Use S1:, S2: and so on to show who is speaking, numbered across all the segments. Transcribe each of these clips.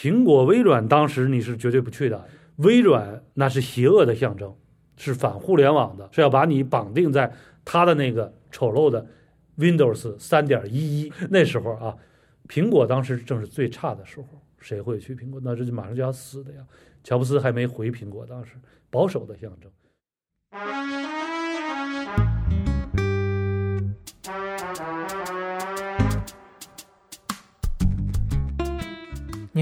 S1: 苹果、微软当时你是绝对不去的。微软那是邪恶的象征，是反互联网的，是要把你绑定在它的那个丑陋的 Windows 三点一一那时候啊。苹果当时正是最差的时候，谁会去苹果？那这就马上就要死的呀。乔布斯还没回苹果，当时保守的象征。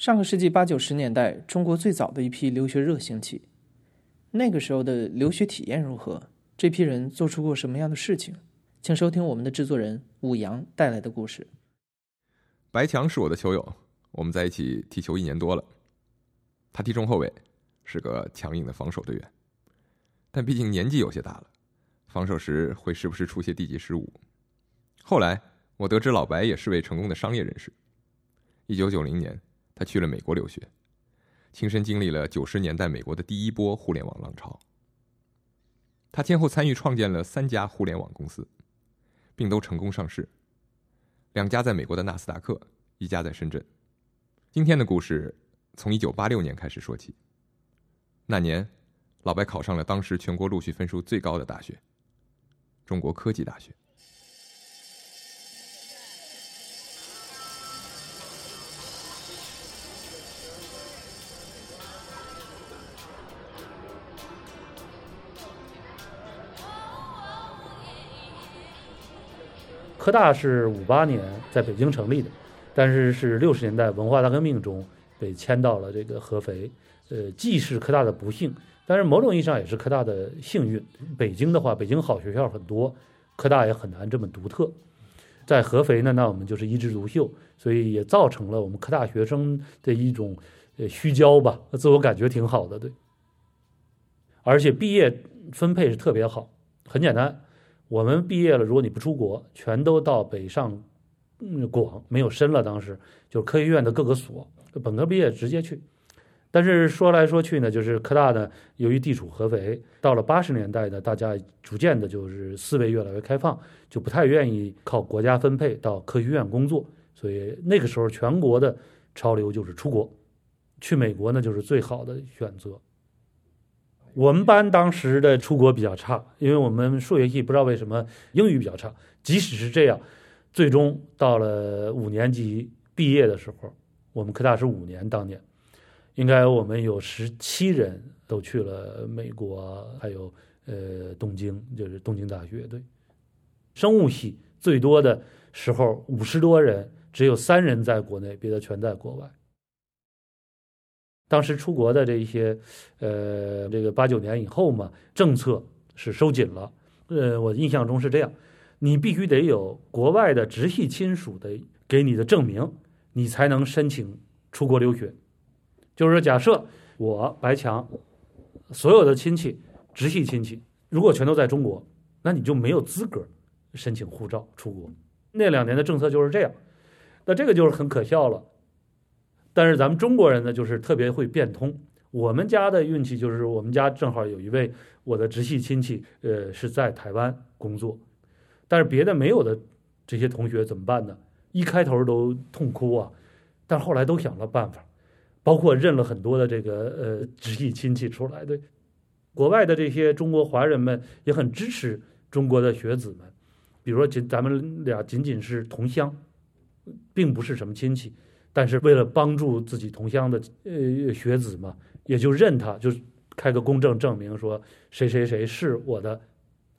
S2: 上个世纪八九十年代，中国最早的一批留学热兴起。那个时候的留学体验如何？这批人做出过什么样的事情？请收听我们的制作人武阳带来的故事。
S3: 白强是我的球友，我们在一起踢球一年多了。他踢中后卫，是个强硬的防守队员，但毕竟年纪有些大了，防守时会时不时出些低级失误。后来我得知老白也是位成功的商业人士。一九九零年，他去了美国留学，亲身经历了九十年代美国的第一波互联网浪潮。他先后参与创建了三家互联网公司，并都成功上市。两家在美国的纳斯达克，一家在深圳。今天的故事从一九八六年开始说起。那年，老白考上了当时全国录取分数最高的大学——中国科技大学。
S1: 科大是五八年在北京成立的，但是是六十年代文化大革命中被迁到了这个合肥。呃，既是科大的不幸，但是某种意义上也是科大的幸运。北京的话，北京好学校很多，科大也很难这么独特。在合肥呢，那我们就是一枝独秀，所以也造成了我们科大学生的一种呃虚焦吧，自我感觉挺好的，对。而且毕业分配是特别好，很简单。我们毕业了，如果你不出国，全都到北上广，没有深了。当时就是科学院的各个所，本科毕业直接去。但是说来说去呢，就是科大呢，由于地处合肥，到了八十年代呢，大家逐渐的就是思维越来越开放，就不太愿意靠国家分配到科学院工作。所以那个时候，全国的潮流就是出国，去美国呢就是最好的选择。我们班当时的出国比较差，因为我们数学系不知道为什么英语比较差。即使是这样，最终到了五年级毕业的时候，我们科大是五年，当年应该我们有十七人都去了美国，还有呃东京，就是东京大学。对，生物系最多的时候五十多人，只有三人在国内，别的全在国外。当时出国的这一些，呃，这个八九年以后嘛，政策是收紧了。呃，我印象中是这样，你必须得有国外的直系亲属的给你的证明，你才能申请出国留学。就是说，假设我白强所有的亲戚直系亲戚如果全都在中国，那你就没有资格申请护照出国。那两年的政策就是这样，那这个就是很可笑了。但是咱们中国人呢，就是特别会变通。我们家的运气就是，我们家正好有一位我的直系亲戚，呃，是在台湾工作。但是别的没有的这些同学怎么办呢？一开头都痛哭啊，但后来都想了办法，包括认了很多的这个呃直系亲戚出来。对，国外的这些中国华人们也很支持中国的学子们。比如说，仅咱们俩仅仅是同乡，并不是什么亲戚。但是为了帮助自己同乡的呃学子嘛，也就认他，就开个公证证明说谁谁谁是我的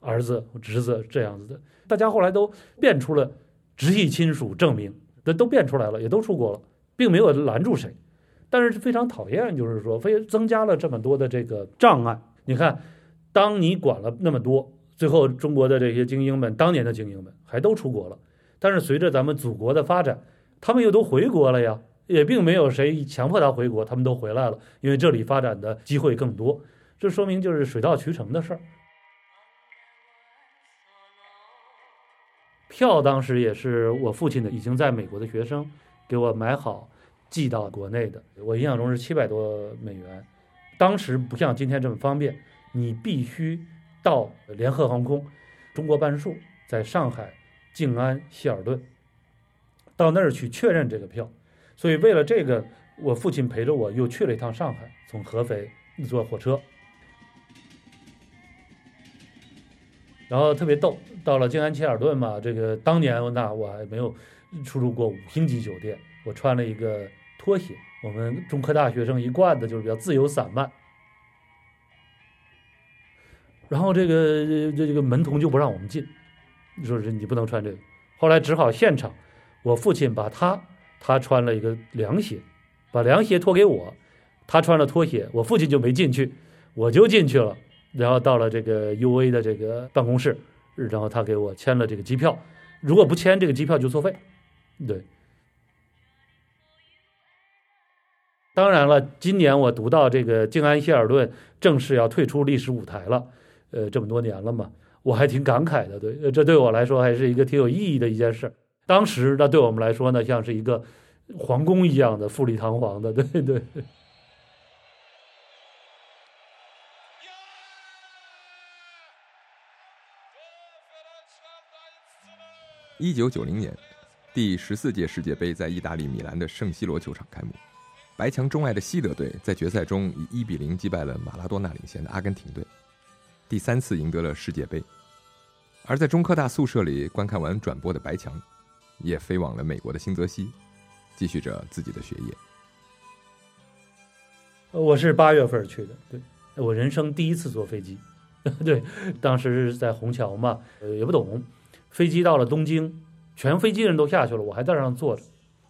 S1: 儿子、侄子这样子的。大家后来都变出了直系亲属证明，那都变出来了，也都出国了，并没有拦住谁。但是非常讨厌，就是说非增加了这么多的这个障碍。你看，当你管了那么多，最后中国的这些精英们，当年的精英们还都出国了。但是随着咱们祖国的发展，他们又都回国了呀，也并没有谁强迫他回国，他们都回来了，因为这里发展的机会更多。这说明就是水到渠成的事儿。票当时也是我父亲的已经在美国的学生给我买好寄到国内的，我印象中是七百多美元。当时不像今天这么方便，你必须到联合航空中国办事处，在上海静安希尔顿到那儿去确认这个票。所以为了这个，我父亲陪着我又去了一趟上海，从合肥坐火车。然后特别逗，到了静安希尔顿嘛，这个当年那我还没有出入过五星级酒店，我穿了一个拖鞋，我们中科大学生一贯的就是比较自由散漫。然后这个这这个门童就不让我们进，说是你不能穿这个。后来只好现场，我父亲把他他穿了一个凉鞋，把凉鞋脱给我，他穿了拖鞋，我父亲就没进去，我就进去了。然后到了这个 U A 的这个办公室，然后他给我签了这个机票，如果不签这个机票就作废。对，当然了，今年我读到这个静安希尔顿正式要退出历史舞台了，呃，这么多年了嘛，我还挺感慨的。对，这对我来说还是一个挺有意义的一件事。当时那对我们来说呢，像是一个皇宫一样的富丽堂皇的，对对。
S3: 一九九零年，第十四届世界杯在意大利米兰的圣西罗球场开幕。白墙钟爱的西德队在决赛中以一比零击败了马拉多纳领衔的阿根廷队，第三次赢得了世界杯。而在中科大宿舍里观看完转播的白墙，也飞往了美国的新泽西，继续着自己的学业。
S1: 我是八月份去的，对我人生第一次坐飞机，对，当时是在虹桥嘛，也不懂。飞机到了东京，全飞机人都下去了，我还在上坐着，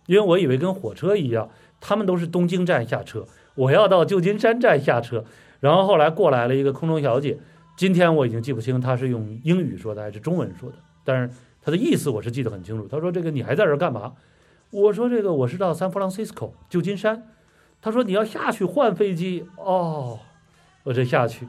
S1: 因为我以为跟火车一样，他们都是东京站下车，我要到旧金山站下车。然后后来过来了一个空中小姐，今天我已经记不清她是用英语说的还是中文说的，但是他的意思我是记得很清楚。他说：“这个你还在这儿干嘛？”我说：“这个我是到 San Francisco 旧金山。”他说：“你要下去换飞机哦。”我这下去。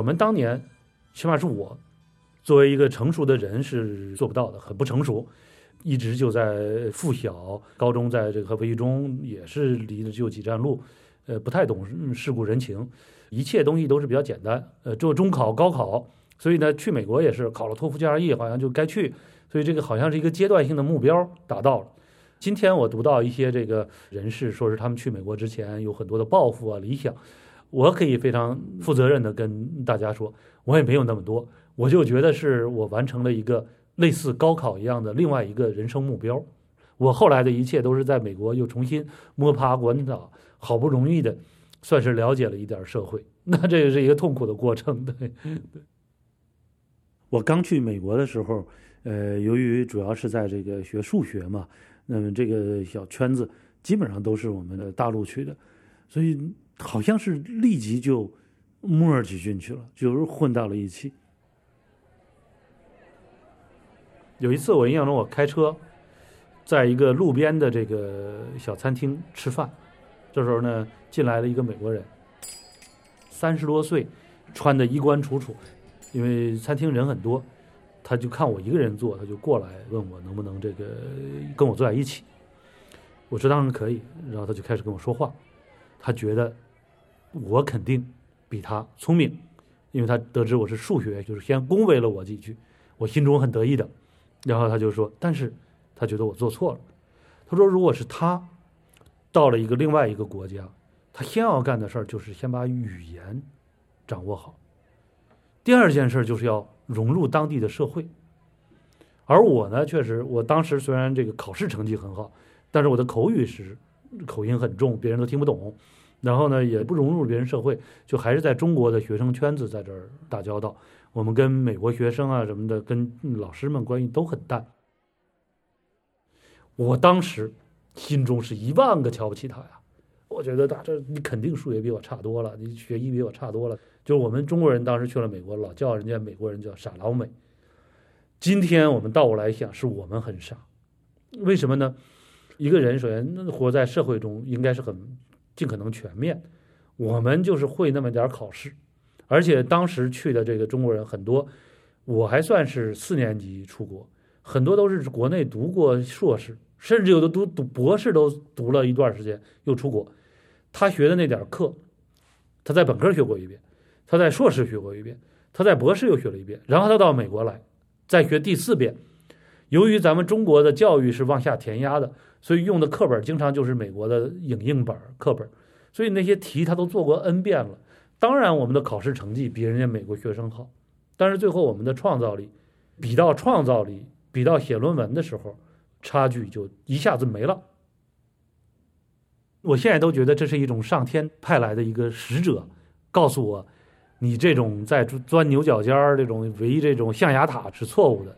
S1: 我们当年，起码是我，作为一个成熟的人是做不到的，很不成熟，一直就在附小，高中在这个合肥一中也是离了就几站路，呃，不太懂世故人情，一切东西都是比较简单，呃，做中考、高考，所以呢，去美国也是考了托福 GRE，好像就该去，所以这个好像是一个阶段性的目标达到了。今天我读到一些这个人士说是他们去美国之前有很多的抱负啊、理想。我可以非常负责任的跟大家说，我也没有那么多，我就觉得是我完成了一个类似高考一样的另外一个人生目标。我后来的一切都是在美国又重新摸爬滚打，好不容易的算是了解了一点社会。那这也是一个痛苦的过程。对，我刚去美国的时候，呃，由于主要是在这个学数学嘛，那么这个小圈子基本上都是我们的大陆去的，所以。好像是立即就摸进去了，就是混到了一起。有一次我印象中，我开车在一个路边的这个小餐厅吃饭，这时候呢进来了一个美国人，三十多岁，穿的衣冠楚楚，因为餐厅人很多，他就看我一个人坐，他就过来问我能不能这个跟我坐在一起。我说当然可以，然后他就开始跟我说话，他觉得。我肯定比他聪明，因为他得知我是数学，就是先恭维了我几句，我心中很得意的。然后他就说，但是他觉得我做错了。他说，如果是他到了一个另外一个国家，他先要干的事儿就是先把语言掌握好，第二件事就是要融入当地的社会。而我呢，确实，我当时虽然这个考试成绩很好，但是我的口语是口音很重，别人都听不懂。然后呢，也不融入别人社会，就还是在中国的学生圈子在这儿打交道。我们跟美国学生啊什么的，跟老师们关系都很淡。我当时心中是一万个瞧不起他呀！我觉得他这你肯定数学比我差多了，你学医比我差多了。就是我们中国人当时去了美国，老叫人家美国人叫傻老美。今天我们倒过来想，是我们很傻。为什么呢？一个人首先活在社会中，应该是很尽可能全面。我们就是会那么点考试。而且当时去的这个中国人很多，我还算是四年级出国，很多都是国内读过硕士，甚至有的读读博士都读了一段时间又出国。他学的那点课，他在本科学过一遍，他在硕士学过一遍，他在博士又学了一遍，然后他到美国来再学第四遍。由于咱们中国的教育是往下填压的，所以用的课本经常就是美国的影印本课本，所以那些题他都做过 N 遍了。当然，我们的考试成绩比人家美国学生好，但是最后我们的创造力，比到创造力，比到写论文的时候，差距就一下子没了。我现在都觉得这是一种上天派来的一个使者，告诉我，你这种在钻牛角尖儿、这种围这种象牙塔是错误的。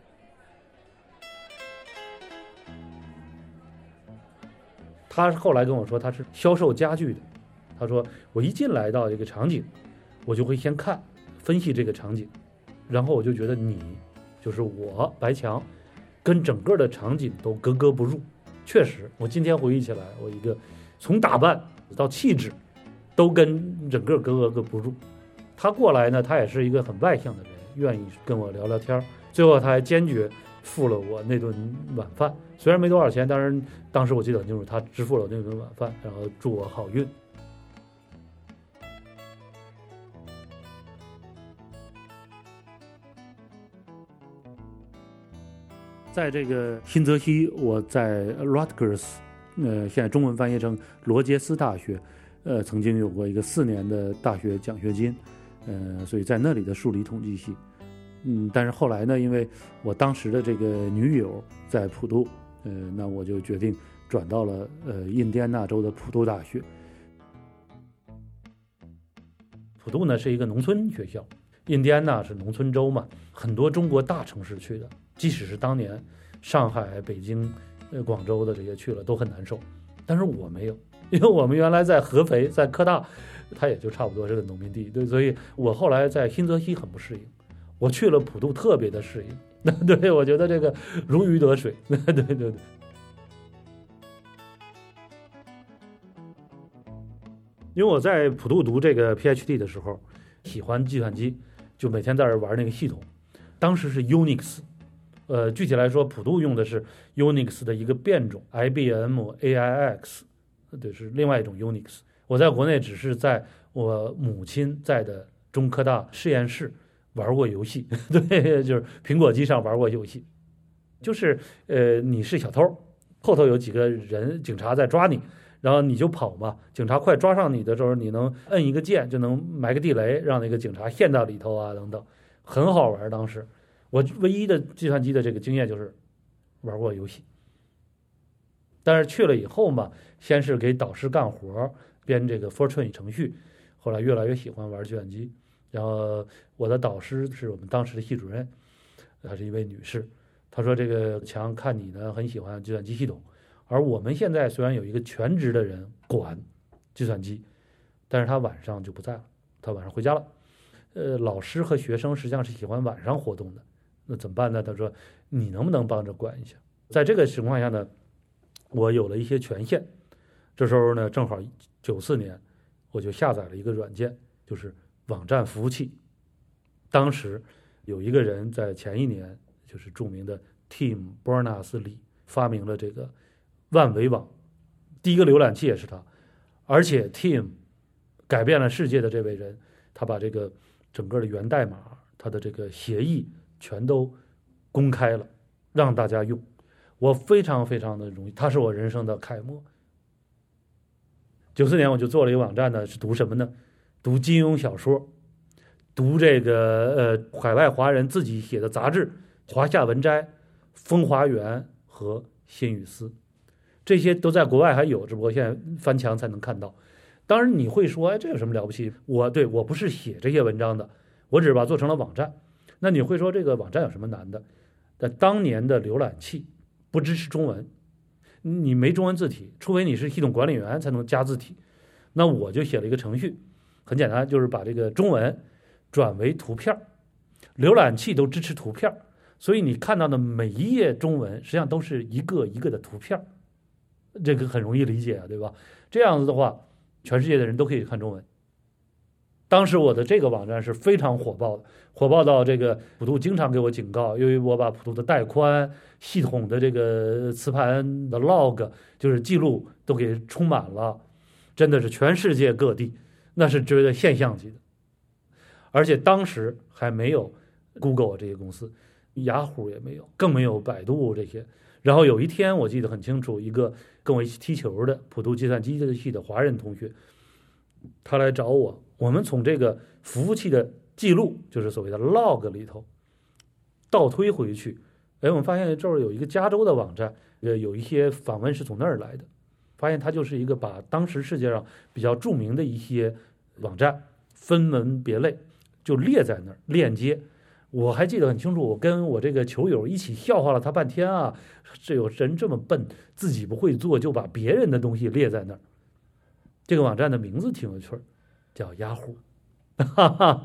S1: 他后来跟我说，他是销售家具的。他说：“我一进来到这个场景，我就会先看分析这个场景，然后我就觉得你就是我白强，跟整个的场景都格格不入。确实，我今天回忆起来，我一个从打扮到气质，都跟整个格格不入。他过来呢，他也是一个很外向的人，愿意跟我聊聊天儿。最后他还坚决付了我那顿晚饭，虽然没多少钱，但是当时我记得很清楚，他支付了我那顿晚饭，然后祝我好运。”在这个新泽西，我在 Rutgers，呃，现在中文翻译成罗杰斯大学，呃，曾经有过一个四年的大学奖学金，呃，所以在那里的数理统计系，嗯，但是后来呢，因为我当时的这个女友在普渡，呃，那我就决定转到了呃印第安纳州的普渡大学。普渡呢是一个农村学校，印第安纳是农村州嘛，很多中国大城市去的。即使是当年上海、北京、呃广州的这些去了都很难受，但是我没有，因为我们原来在合肥，在科大，它也就差不多是个农民地，对，所以我后来在新泽西很不适应，我去了普渡特别的适应，那 对我觉得这个如鱼得水，那 对对对。因为我在普渡读这个 PhD 的时候，喜欢计算机，就每天在这玩那个系统，当时是 Unix。呃，具体来说，普渡用的是 Unix 的一个变种，IBM AIX，对，是另外一种 Unix。我在国内只是在我母亲在的中科大实验室玩过游戏，对，就是苹果机上玩过游戏。就是呃，你是小偷，后头有几个人警察在抓你，然后你就跑嘛。警察快抓上你的时候，你能摁一个键就能埋个地雷，让那个警察陷到里头啊，等等，很好玩，当时。我唯一的计算机的这个经验就是玩过游戏，但是去了以后嘛，先是给导师干活，编这个 Fortran 程序，后来越来越喜欢玩计算机。然后我的导师是我们当时的系主任，她是一位女士。她说：“这个强看你呢，很喜欢计算机系统，而我们现在虽然有一个全职的人管计算机，但是他晚上就不在了，他晚上回家了。呃，老师和学生实际上是喜欢晚上活动的。”那怎么办呢？他说：“你能不能帮着管一下？”在这个情况下呢，我有了一些权限。这时候呢，正好九四年，我就下载了一个软件，就是网站服务器。当时有一个人在前一年，就是著名的 Tim Berners-Lee 发明了这个万维网，第一个浏览器也是他。而且 Tim 改变了世界的这位人，他把这个整个的源代码，他的这个协议。全都公开了，让大家用，我非常非常的容易，他是我人生的楷模。九四年我就做了一个网站呢，是读什么呢？读金庸小说，读这个呃海外华人自己写的杂志《华夏文摘》《风华园》和《新语丝》，这些都在国外还有，只不过现在翻墙才能看到。当然你会说，哎，这有什么了不起？我对我不是写这些文章的，我只是把它做成了网站。那你会说这个网站有什么难的？但当年的浏览器不支持中文，你没中文字体，除非你是系统管理员才能加字体。那我就写了一个程序，很简单，就是把这个中文转为图片。浏览器都支持图片，所以你看到的每一页中文实际上都是一个一个的图片，这个很容易理解啊，对吧？这样子的话，全世界的人都可以看中文。当时我的这个网站是非常火爆的，火爆到这个普度经常给我警告，由于我把普度的带宽、系统的这个磁盘的 log 就是记录都给充满了，真的是全世界各地，那是绝对现象级的。而且当时还没有 Google 这些公司，雅虎也没有，更没有百度这些。然后有一天我记得很清楚，一个跟我一起踢球的普度计算机系的华人同学，他来找我。我们从这个服务器的记录，就是所谓的 log 里头倒推回去，哎，我们发现这儿有一个加州的网站，呃，有一些访问是从那儿来的，发现它就是一个把当时世界上比较著名的一些网站分门别类，就列在那儿链接。我还记得很清楚，我跟我这个球友一起笑话了他半天啊，这有人这么笨，自己不会做就把别人的东西列在那儿。这个网站的名字挺有趣儿。叫雅虎，哈哈，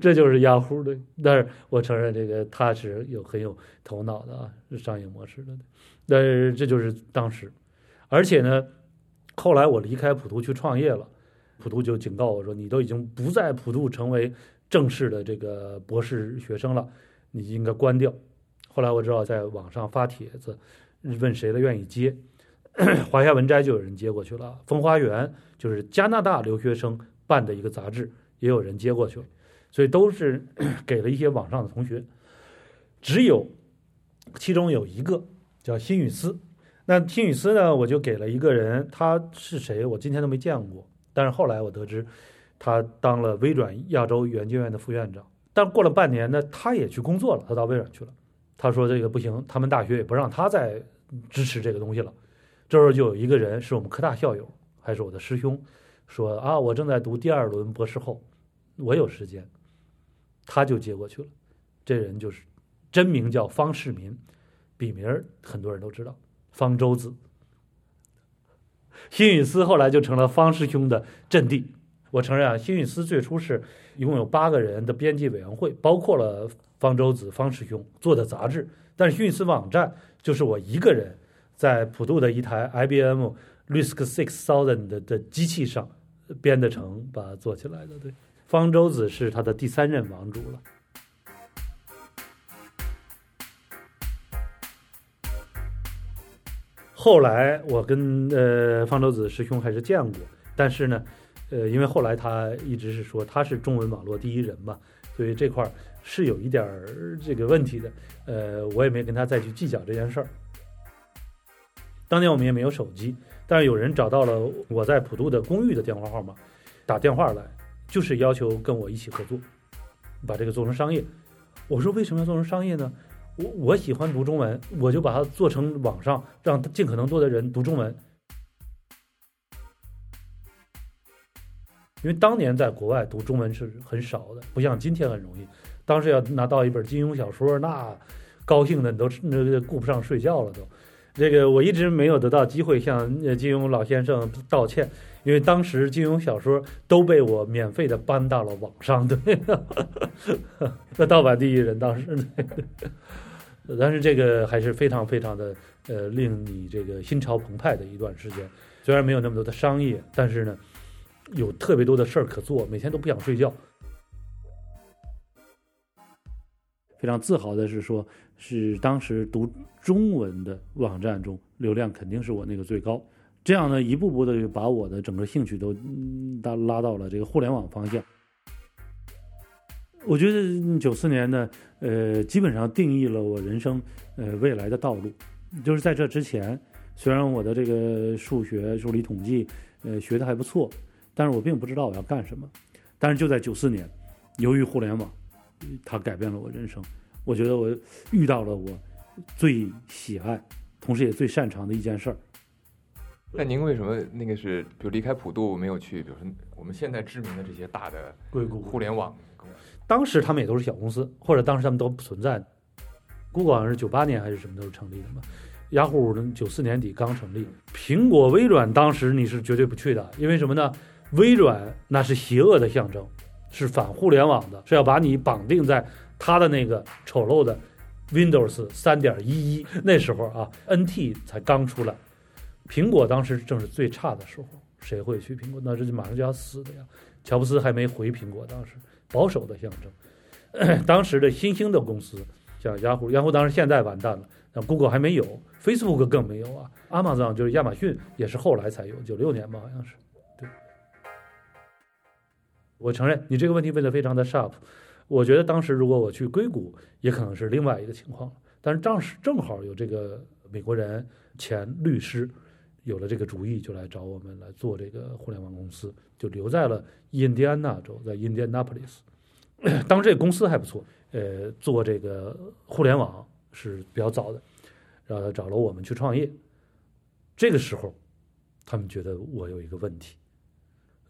S1: 这就是雅虎的。但是我承认，这个他是有很有头脑的啊，是商业模式的。但是这就是当时，而且呢，后来我离开普渡去创业了，普渡就警告我说：“你都已经不在普渡成为正式的这个博士学生了，你应该关掉。”后来我知道在网上发帖子，问谁的愿意接，华夏文摘就有人接过去了。风花园就是加拿大留学生。办的一个杂志，也有人接过去了，所以都是 给了一些网上的同学。只有其中有一个叫辛雨思，那听雨思呢，我就给了一个人，他是谁？我今天都没见过。但是后来我得知，他当了微软亚洲研究院的副院长。但过了半年呢，他也去工作了，他到微软去了。他说这个不行，他们大学也不让他再支持这个东西了。这时候就有一个人是我们科大校友，还是我的师兄。说啊，我正在读第二轮博士后，我有时间，他就接过去了。这人就是真名叫方世民，笔名很多人都知道，方舟子。辛雨思后来就成了方师兄的阵地。我承认啊，辛雨思最初是一共有八个人的编辑委员会，包括了方舟子、方师兄做的杂志。但是辛雨思网站就是我一个人在普渡的一台 IBM RISC Six Thousand 的机器上。编的成，把它做起来的。对，方舟子是他的第三任王主了。后来我跟呃方舟子师兄还是见过，但是呢，呃，因为后来他一直是说他是中文网络第一人嘛，所以这块儿是有一点儿这个问题的。呃，我也没跟他再去计较这件事儿。当年我们也没有手机。但是有人找到了我在普渡的公寓的电话号码，打电话来，就是要求跟我一起合作，把这个做成商业。我说为什么要做成商业呢？我我喜欢读中文，我就把它做成网上，让尽可能多的人读中文。因为当年在国外读中文是很少的，不像今天很容易。当时要拿到一本金庸小说，那高兴的你都那顾不上睡觉了都。这个我一直没有得到机会向金庸老先生道歉，因为当时金庸小说都被我免费的搬到了网上，对，那盗版第一人当时，但是这个还是非常非常的呃令你这个心潮澎湃的一段时间，虽然没有那么多的商业，但是呢，有特别多的事儿可做，每天都不想睡觉。非常自豪的是说，是当时读中文的网站中流量肯定是我那个最高。这样呢，一步步的就把我的整个兴趣都拉拉到了这个互联网方向。我觉得九四年呢，呃，基本上定义了我人生呃未来的道路。就是在这之前，虽然我的这个数学、数理统计呃学的还不错，但是我并不知道我要干什么。但是就在九四年，由于互联网。它改变了我人生，我觉得我遇到了我最喜爱，同时也最擅长的一件事儿，
S3: 那您为什么那个是，比如离开普渡没有去，比如说我们现在知名的这些大的
S1: 硅谷
S3: 互联网？
S1: 当时他们也都是小公司，或者当时他们都不存在。Google 好像是九八年还是什么时候成立的嘛？雅虎九四年底刚成立。苹果、微软当时你是绝对不去的，因为什么呢？微软那是邪恶的象征，是反互联网的，是要把你绑定在它的那个丑陋的 Windows 三点一一。那时候啊，NT 才刚出来，苹果当时正是最差的时候，谁会去苹果？那这就马上就要死的呀！乔布斯还没回苹果，当时保守的象征。当时的新兴的公司。像雅虎，雅虎当时现在完蛋了，那 Google 还没有，Facebook 更没有啊。Amazon 就是亚马逊，也是后来才有，九六年吧，好像是。对，我承认你这个问题问的非常的 sharp。我觉得当时如果我去硅谷，也可能是另外一个情况。但是当时正好有这个美国人前律师有了这个主意，就来找我们来做这个互联网公司，就留在了印第安纳州，在 Indianapolis。当时这个公司还不错。呃，做这个互联网是比较早的，然后找了我们去创业。这个时候，他们觉得我有一个问题，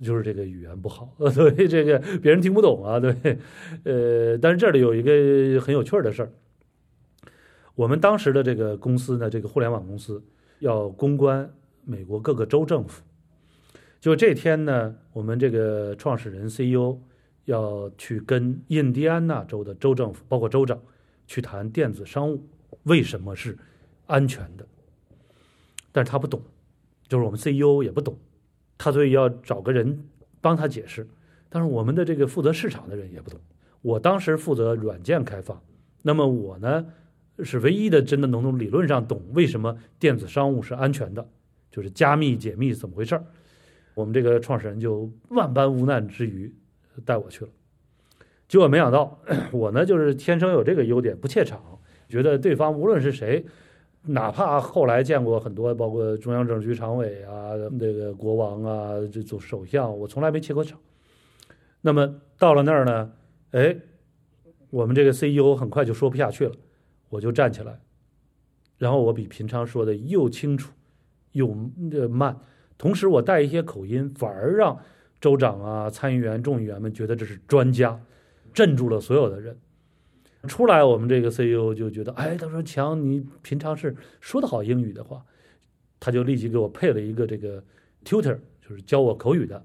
S1: 就是这个语言不好，所以这个别人听不懂啊。对，呃，但是这里有一个很有趣的事儿，我们当时的这个公司呢，这个互联网公司要公关美国各个州政府，就这天呢，我们这个创始人 CEO。要去跟印第安纳州的州政府，包括州长，去谈电子商务，为什么是安全的？但是他不懂，就是我们 CEO 也不懂，他所以要找个人帮他解释。但是我们的这个负责市场的人也不懂。我当时负责软件开发，那么我呢是唯一的真的能从理论上懂为什么电子商务是安全的，就是加密解密怎么回事儿。我们这个创始人就万般无奈之余。带我去了，结果没想到，我呢就是天生有这个优点，不怯场，觉得对方无论是谁，哪怕后来见过很多，包括中央政治局常委啊，那个国王啊，这种首相，我从来没怯过场。那么到了那儿呢，哎，我们这个 CEO 很快就说不下去了，我就站起来，然后我比平常说的又清楚又慢，同时我带一些口音，反而让。州长啊，参议员、众议员们觉得这是专家，镇住了所有的人。出来，我们这个 CEO 就觉得，哎，他说强，你平常是说的好英语的话，他就立即给我配了一个这个 tutor，就是教我口语的，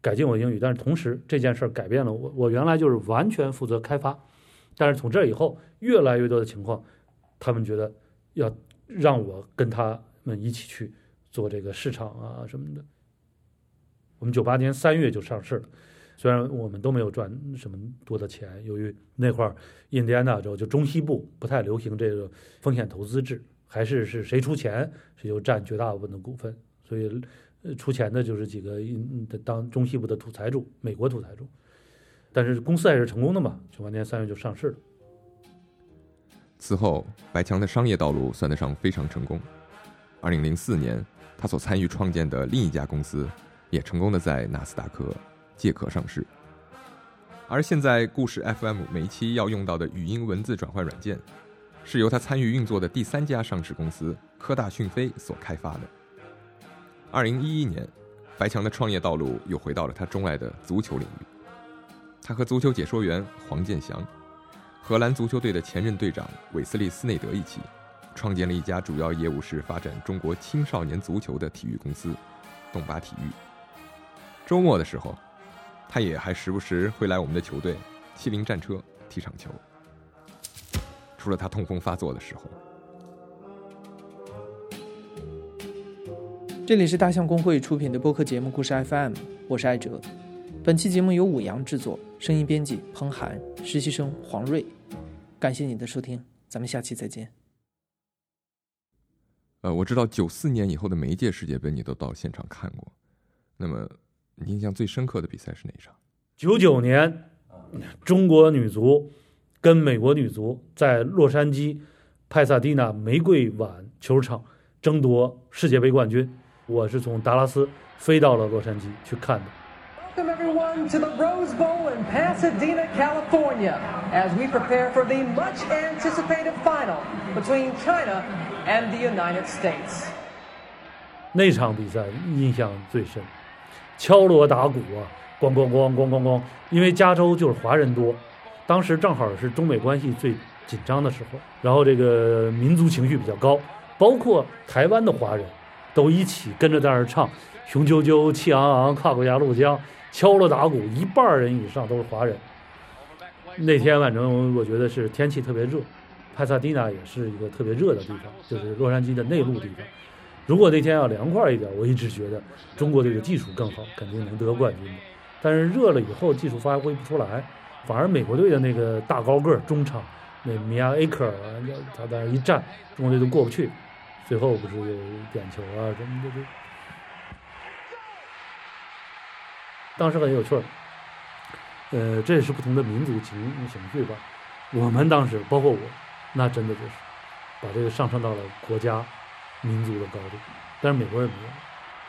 S1: 改进我英语。但是同时，这件事儿改变了我，我原来就是完全负责开发，但是从这以后，越来越多的情况，他们觉得要让我跟他们一起去做这个市场啊什么的。我们九八年三月就上市了，虽然我们都没有赚什么多的钱，由于那块儿印第安纳州就中西部不太流行这个风险投资制，还是是谁出钱谁就占绝大部分的股份，所以出钱的就是几个印当中西部的土财主，美国土财主。但是公司还是成功的嘛，九八年三月就上市了。
S3: 此后，白强的商业道路算得上非常成功。二零零四年，他所参与创建的另一家公司。也成功的在纳斯达克借壳上市，而现在故事 FM 每一期要用到的语音文字转换软件，是由他参与运作的第三家上市公司科大讯飞所开发的。二零一一年，白强的创业道路又回到了他钟爱的足球领域，他和足球解说员黄健翔、荷兰足球队的前任队长韦斯利斯内德一起，创建了一家主要业务是发展中国青少年足球的体育公司——动巴体育。周末的时候，他也还时不时会来我们的球队七零战车踢场球。除了他痛风发作的时候。
S2: 这里是大象公会出品的播客节目《故事 FM》，我是艾哲。本期节目由五羊制作，声音编辑彭涵，实习生黄瑞。感谢你的收听，咱们下期再见。
S3: 呃，我知道九四年以后的每一届世界杯你都到现场看过，那么。你印象最深刻的比赛是哪一场？
S1: 九九年，中国女足跟美国女足在洛杉矶派萨蒂娜玫瑰碗球场争夺世界杯冠军。我是从达拉斯飞到了洛杉矶去看的。
S4: Welcome everyone to the Rose Bowl in Pasadena, California, as we prepare for the much anticipated final between China and the United States.
S1: 那场比赛印象最深，敲锣打鼓啊，咣咣咣咣咣咣，因为加州就是华人多，当时正好是中美关系最紧张的时候，然后这个民族情绪比较高，包括台湾的华人都一起跟着在那儿唱，雄赳赳，气昂昂，跨过鸭绿江，敲锣打鼓，一半人以上都是华人。那天反正我觉得是天气特别热，帕萨蒂娜也是一个特别热的地方，就是洛杉矶的内陆地方。如果那天要凉快一点，我一直觉得中国队的技术更好，肯定能得冠军。但是热了以后，技术发挥不出来，反而美国队的那个大高个中场，那米亚埃克尔，他在那一站，中国队都过不去。最后不是有点球啊什么的，就当时很有趣儿。呃，这也是不同的民族情情绪吧。我们当时，包括我，那真的就是把这个上升到了国家、民族的高度。但是美国人没有，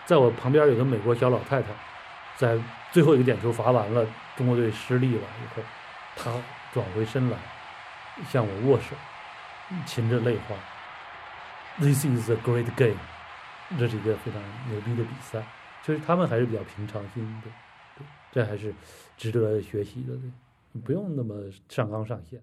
S1: 在我旁边有个美国小老太太，在最后一个点球罚完了，中国队失利了以后，她转回身来向我握手，噙着泪花。This is a great game，这是一个非常牛逼的比赛。其实他们还是比较平常心的，这还是值得学习的，你，不用那么上纲上线。